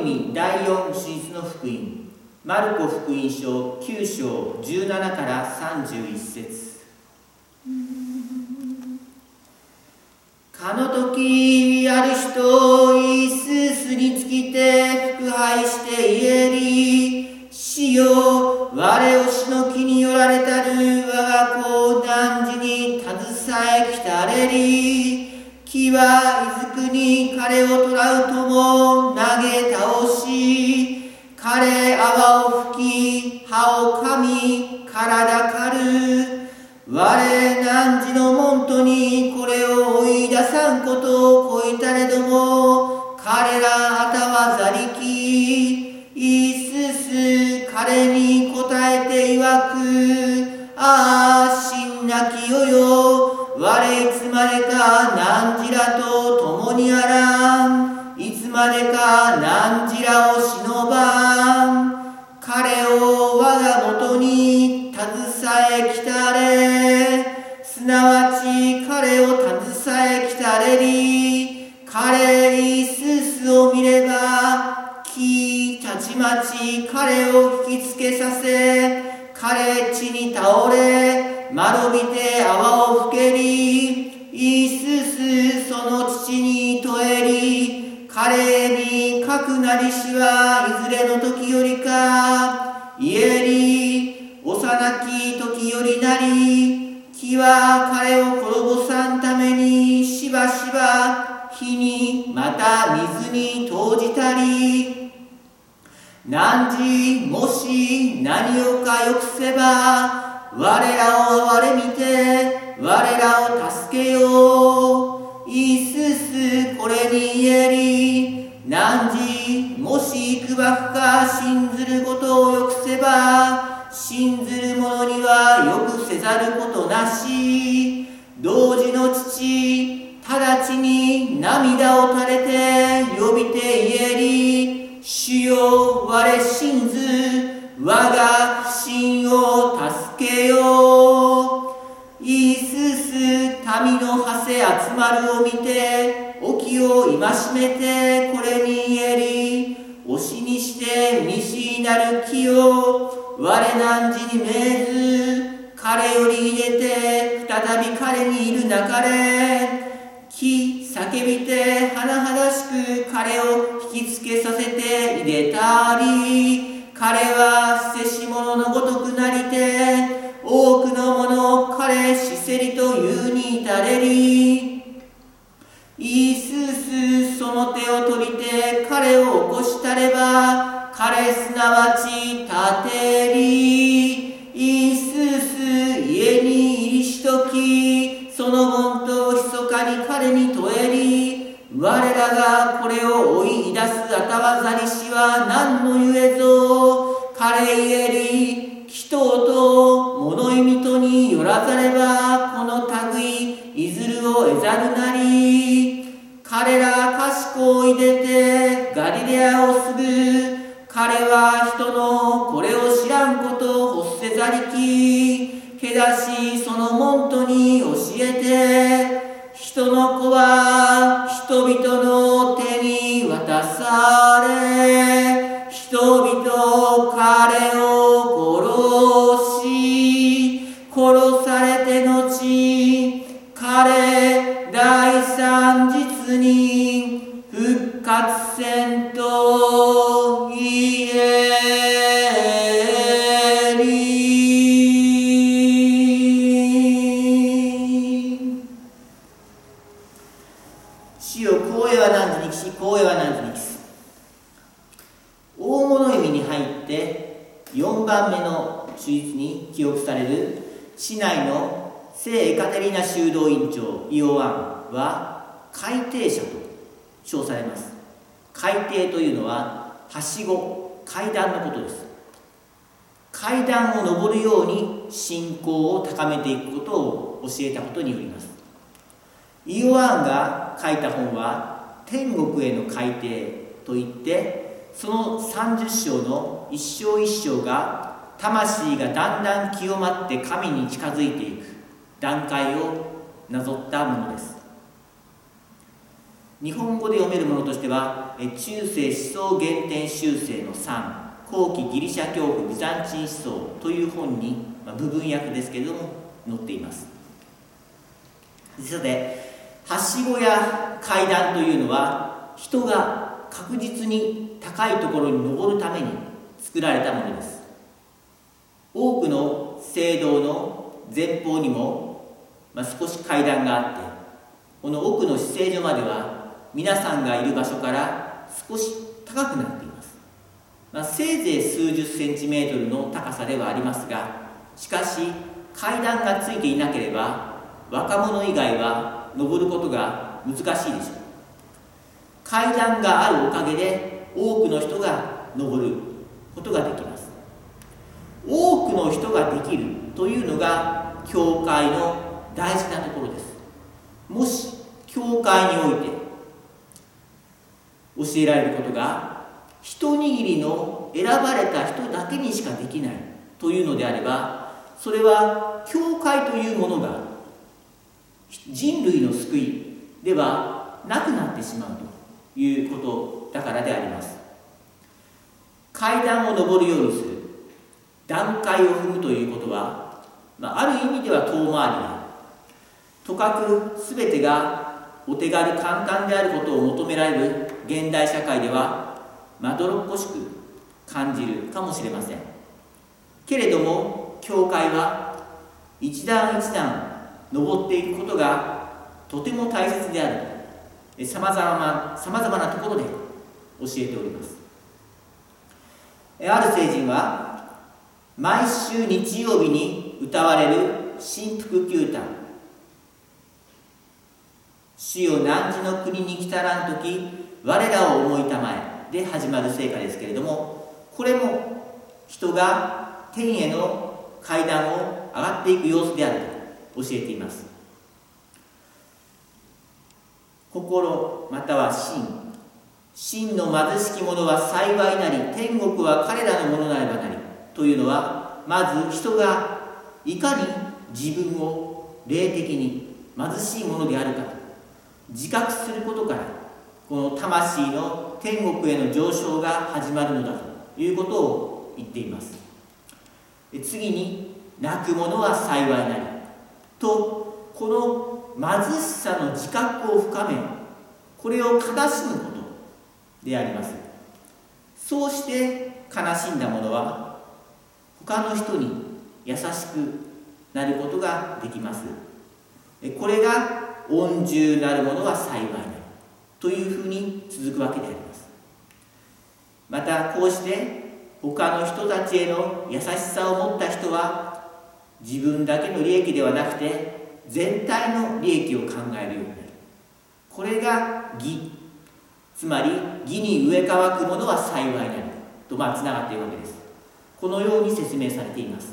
意味第4手術の福音。マルコ福音書9章17から31節。かの時ある人イースにつきて腹配して言えり。死よ我を死の木によられたる我が子男児に携えきたれり。木はいずに彼を捕らうとも投げ倒し彼泡を吹き歯を噛み体狩る。我汝の門徒にこれを追い出さんことをこいたれども彼らあたはざりきいすす彼に答えていわく。ああ死んなきよよ。我いつまでか汝らと共らん。いつまでか汝らを忍ばん。彼を我がもとに携えきたれ。すなわち彼を携えきたれり彼イススを見れば木たちまち彼を引きつけさせ彼地に倒れ丸びてはいずれの時よりか言えり幼き時よりなり木は彼を滅ぼさんためにしばしば火にまた水に投じたり汝もし何をかよくせば我らを我見て我らを助けよう。イススこれに言えりもしくばくか信ずることをよくせば信ずる者にはよくせざることなし同時の父直ちに涙を垂れて呼びて言えり主よ我信ず我が不信を助けよう。イースス民の馳せ集まるを見て沖を戒めてこれに言えり押しにして西になる木を我汝に命ず彼より入れて再び彼にいるなかれ木叫びて甚だしく彼を引きつけさせて入れたり彼はせし者のごとくなりて多くの者を彼しせりと言うに至れりイースースその手を取りて彼を起こしたれば彼すなわち立てり。イースース家に入りしときその門と密かに彼に問えり。我らがこれを追い出すあたわざりしは何のゆえぞ。彼ゆえり彼ら賢い出てガリレアをすぐ。彼は人のこれを知らんことを欲せざりきけだしその門徒に教えて人の子は人々の手に渡さ。に復活せんと言えり死を光栄は何時にし光栄は何時に帰す大物意味に入って4番目の手術に記憶される市内の聖エカテリーナ修道院長イオワンは海底者と称されます。海底というのははしご階段のことです。階段を上るように信仰を高めていくことを教えたことによります。イオワンが書いた本は天国への海底といってその30章の一章一章が魂がだんだん清まって神に近づいていく段階をなぞったものです。日本語で読めるものとしては中世思想原点修正の3後期ギリシャ教父ビザンチン思想という本に、まあ、部分訳ですけれども載っています。さてはしごや階段というのは人が確実に高いところに登るために作られたものです。多くの聖堂の前方にも、まあ、少し階段があってこの奥の姿勢所までは皆さんがいる場所から少し高くなっています、まあ、せいぜい数十センチメートルの高さではありますがしかし階段がついていなければ若者以外は登ることが難しいでしょう。階段があるおかげで多くの人が登ることができます。多くの人ができるというのが教会の大事なところです。もし教会において教えられることが一握りの選ばれた人だけにしかできないというのであればそれは教会というものが人類の救いではなくなってしまうということだからであります。階段を上るようにする。段階を踏むということは、まあ、ある意味では遠回りだとかく全てがお手軽簡単であることを求められる現代社会ではまどろっこしく感じるかもしれません。けれども教会は一段一段登っていくことがとても大切であるとさまざまさまざまなところで教えております。ある聖人は毎週日曜日に歌われる新福旧歌主よ汝の国に来たらん時我らを思いたまえで始まる聖歌ですけれどもこれも人が天への階段を上がっていく様子であると教えています。心または真。真の貧しき者は幸いなり天国は彼らのものなればなりというのはまず人がいかに自分を霊的に貧しいものであるかと自覚することからこの魂の天国への上昇が始まるのだということを言っています。次に泣く者は幸いなりとこの貧しさの自覚を深めこれを悲しむことであります。そうして悲しんだ者は他の人に優しくなることができます。これが恩重なる者は幸いなり。というふうに続くわけであります。またこうして他の人たちへの優しさを持った人は自分だけの利益ではなくて全体の利益を考えるようになる。これが義。つまり義に植え替く者は幸いなりとまあつながっているわけです。このように説明されています。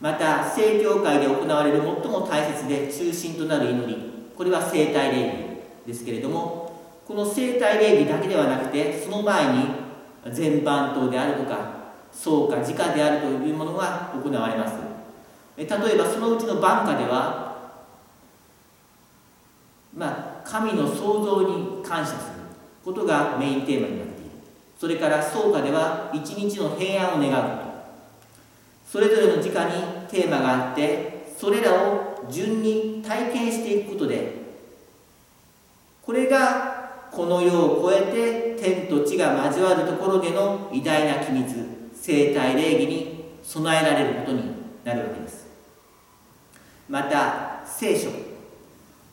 また正教会で行われる最も大切で中心となる祈り。これは生体礼儀。ですけれどもこの生体礼儀だけではなくてその前に全般等であるとか創価自家であるというものが行われます。例えばそのうちの晩歌ではまあ神の創造に感謝することがメインテーマになっている。それから創価では一日の平安を願うと。それぞれの時間にテーマがあってそれらを順に体験していくことでこれがこの世を超えて天と地が交わるところでの偉大な機密生態礼儀に備えられることになるわけです。また聖書。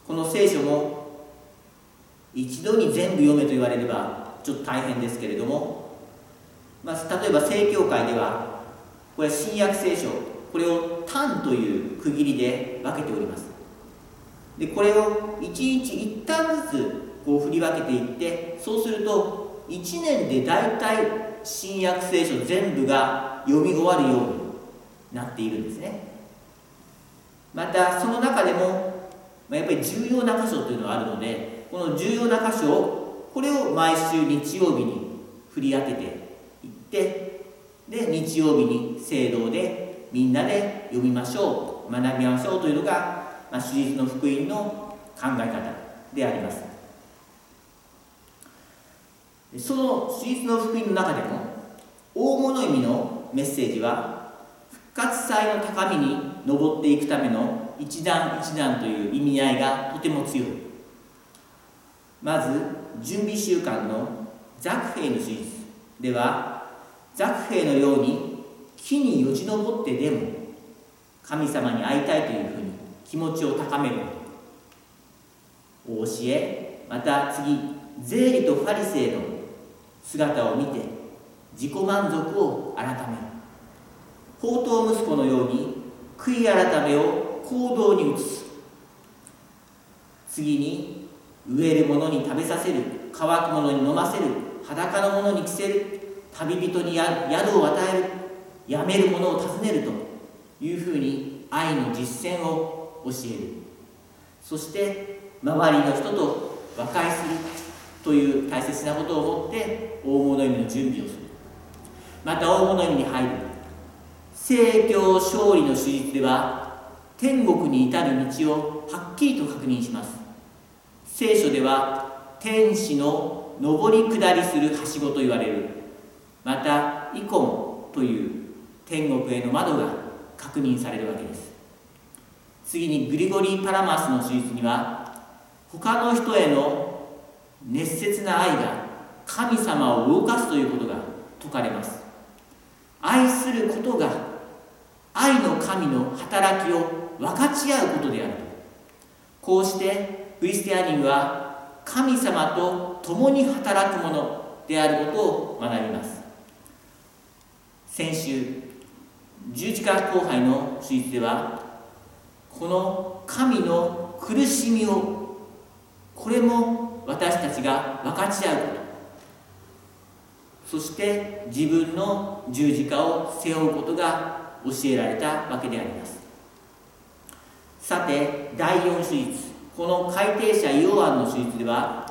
この聖書も一度に全部読めと言われればちょっと大変ですけれども、まあ、例えば正教会ではこれは新約聖書これを単という区切りで分けております。でこれを一日一旦ずつこう振り分けていってそうすると1年で大体新約聖書全部が読み終わるようになっているんですね。またその中でもまやっぱり重要な箇所というのがあるのでこの重要な箇所をこれを毎週日曜日に振り当てていってで日曜日に聖堂でみんなで読みましょう学びましょうというのが、まあ、主実の福音の考え方であります。その手術の福音の中でも大物意味のメッセージは復活祭の高みに登っていくための一段一段という意味合いがとても強い。まず準備週間のザクヘイの手術ではザクヘイのように木によじ登ってでも神様に会いたいというふうに気持ちを高める。お教えまた次税理とファリセイの姿を見て自己満足を改める。宝刀息子のように悔い改めを行動に移す。次に植える者に食べさせる。乾く者に飲ませる。裸の者に着せる。旅人に宿を与える。やめる者を尋ねるというふうに愛の実践を教える。そして周りの人と和解するという大切なことを持って大物意味の準備をする。また大物意味に入る。聖教勝利の手術では天国に至る道をはっきりと確認します。聖書では天使の上り下りするはしごと言われる。またイコンという天国への窓が確認されるわけです。次にグリゴリー・パラマスの手術には他の人への熱切な愛が神様を動かすということが説かれます。愛することが愛の神の働きを分かち合うことであると。こうしてクリスティアニングは神様と共に働くものであることを学びます。先週十字架後輩の手術ではこの神の苦しみをこれも私たちが分かち合うこと。そして自分の十字架を背負うことが教えられたわけであります。さて第4手術。この改訂者イオアンの手術では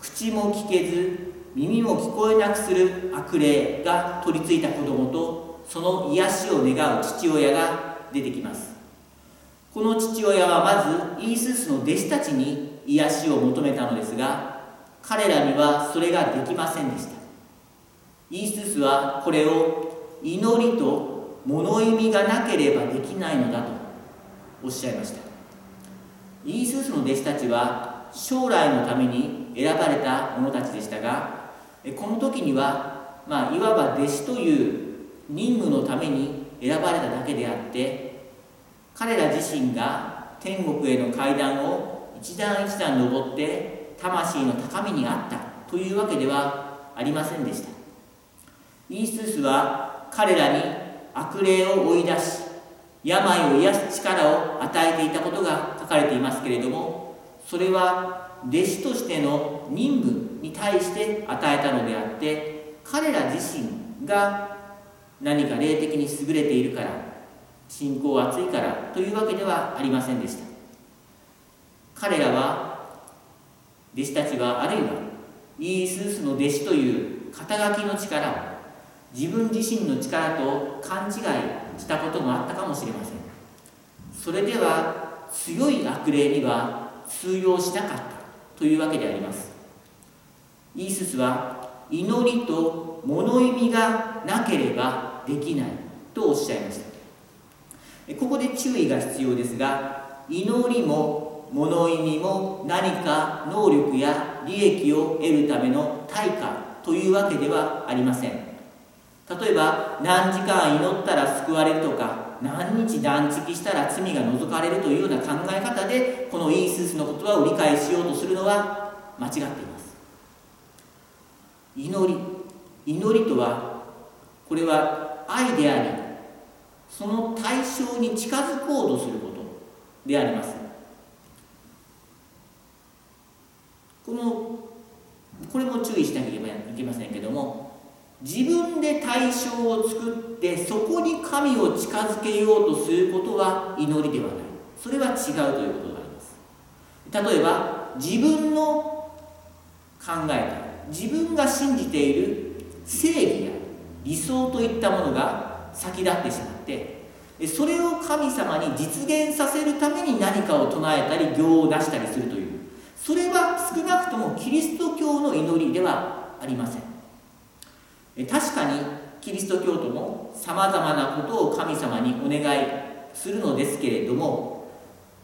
口も聞けず耳も聞こえなくする悪霊が取り付いた子供とその癒しを願う父親が出てきます。この父親はまずイースースの弟子たちに癒しを求めたのですが彼らにはそれができませんでした。イースースはこれを祈りと物意味がなければできないのだとおっしゃいました。イースースの弟子たちは将来のために選ばれた者たちでしたがこの時には、まあ、いわば弟子という任務のために選ばれただけであって彼ら自身が天国への階段を一段一段登って魂の高みにあったというわけではありませんでした。イースースは彼らに悪霊を追い出し病を癒す力を与えていたことが書かれていますけれどもそれは弟子としての任務に対して与えたのであって彼ら自身が何か霊的に優れているから信仰は厚いからというわけではありませんでした。彼らは弟子たちはあるいはイースースの弟子という肩書きの力を自分自身の力と勘違いしたこともあったかもしれません。それでは強い悪霊には通用しなかったというわけであります。イーススは祈りと物意味がなければできないとおっしゃいました。ここで注意が必要ですが祈りも物意味も何か能力や利益を得るための対価というわけではありません。例えば何時間祈ったら救われるとか何日断食したら罪が除かれるというような考え方でこのイースースの言葉を理解しようとするのは間違っています。祈り。祈りとはこれは愛でありその対象に近づこうとすることであります。このこれも注意しなければいけませんけども自分で対象を作ってそこに神を近づけようとすることは祈りではない。それは違うということがあります。例えば自分の考えた自分が信じている正義や理想といったものが先立ってしまう。ってそれを神様に実現させるために何かを唱えたり行を出したりするという。それは少なくともキリスト教の祈りではありません。確かにキリスト教徒もさまざまなことを神様にお願いするのですけれども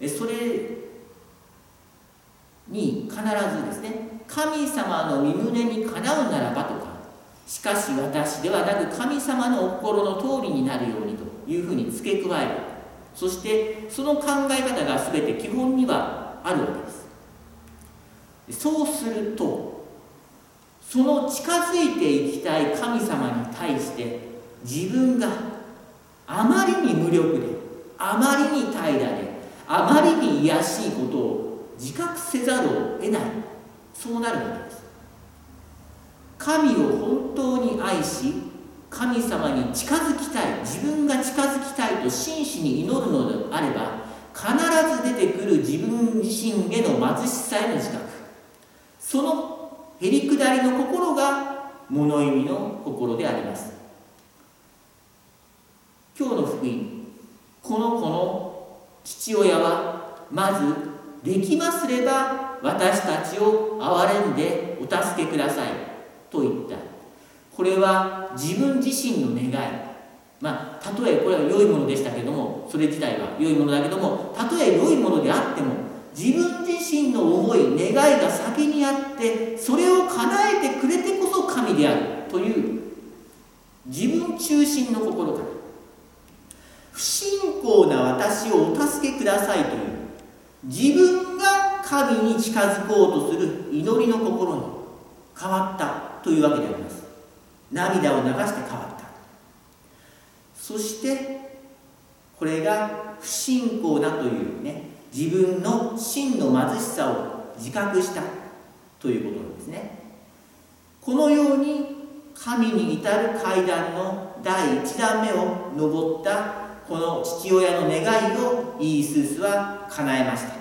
それに必ずですね神様の身旨にかなうならばとかしかし私ではなく神様のお心の通りになるようにというふうに付け加える。そしてその考え方が全て基本にはあるわけです。そうするとその近づいていきたい神様に対して自分があまりに無力であまりに平らであまりに卑しいことを自覚せざるを得ない。そうなるわけです。神を本当に愛し神様に近づきたい自分が近づきたいと真摯に祈るのであれば必ず出てくる自分自身への貧しさへの自覚。そのへりくだりの心が物意味の心であります。今日の福音この子の父親はまずできますれば私たちを憐れんでお助けくださいと言った。これは自分自身の願い。まあたとえこれは良いものでしたけどもそれ自体は良いものだけどもたとえ良いものであっても自分自身の思い願いが先にあってそれを叶えてくれてこそ神であるという自分中心の心から不信仰な私をお助けくださいという自分が神に近づこうとする祈りの心に変わったというわけであります。涙を流して変わった。そしてこれが不信仰だというね自分の真の貧しさを自覚したということなんですね。このように神に至る階段の第1段目を登ったこの父親の願いをイースースは叶えました。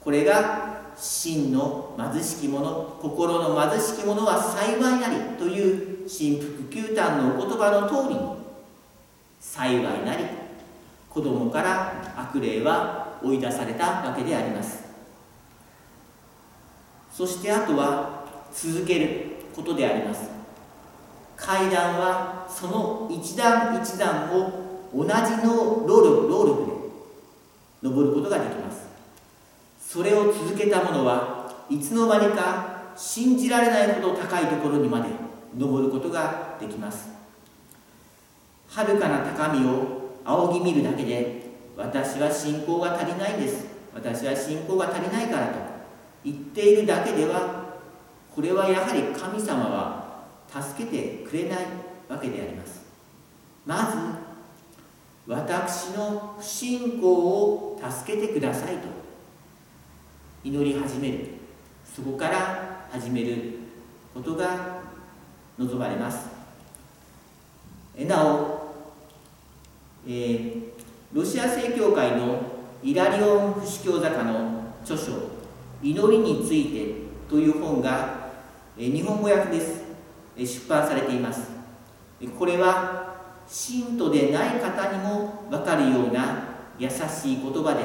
これが真の貧しき者心の貧しき者は幸いなりという神福九端のお言葉の通りに幸いなり子供から悪霊は追い出されたわけであります。そしてあとは続けることであります。階段はその一段一段を同じの労力労力で登ることができます。それを続けた者はいつの間にか信じられないほど高いところにまで登ることができます。遥かな高みを仰ぎ見るだけで私は信仰が足りないんです。私は信仰が足りないからと言っているだけではこれはやはり神様は助けてくれないわけであります。まず私の不信仰を助けてくださいと。祈り始める。そこから始めることが望まれます。なお、えー、ロシア正教会のイラリオン不死教坂の著書「祈りについて」という本が、えー、日本語訳です、えー、出版されています。これは信徒でない方にも分かるような優しい言葉で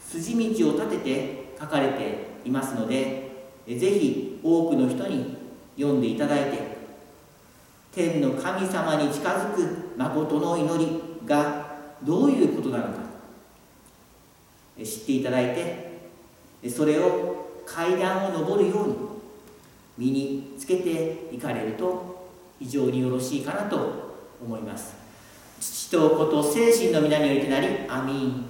筋道を立てて書かれていますのでぜひ多くの人に読んでいただいて天の神様に近づく誠の祈りがどういうことなのか知っていただいてそれを階段を上るように身につけていかれると非常によろしいかなと思います。父と子と精神の皆においてなりアミン。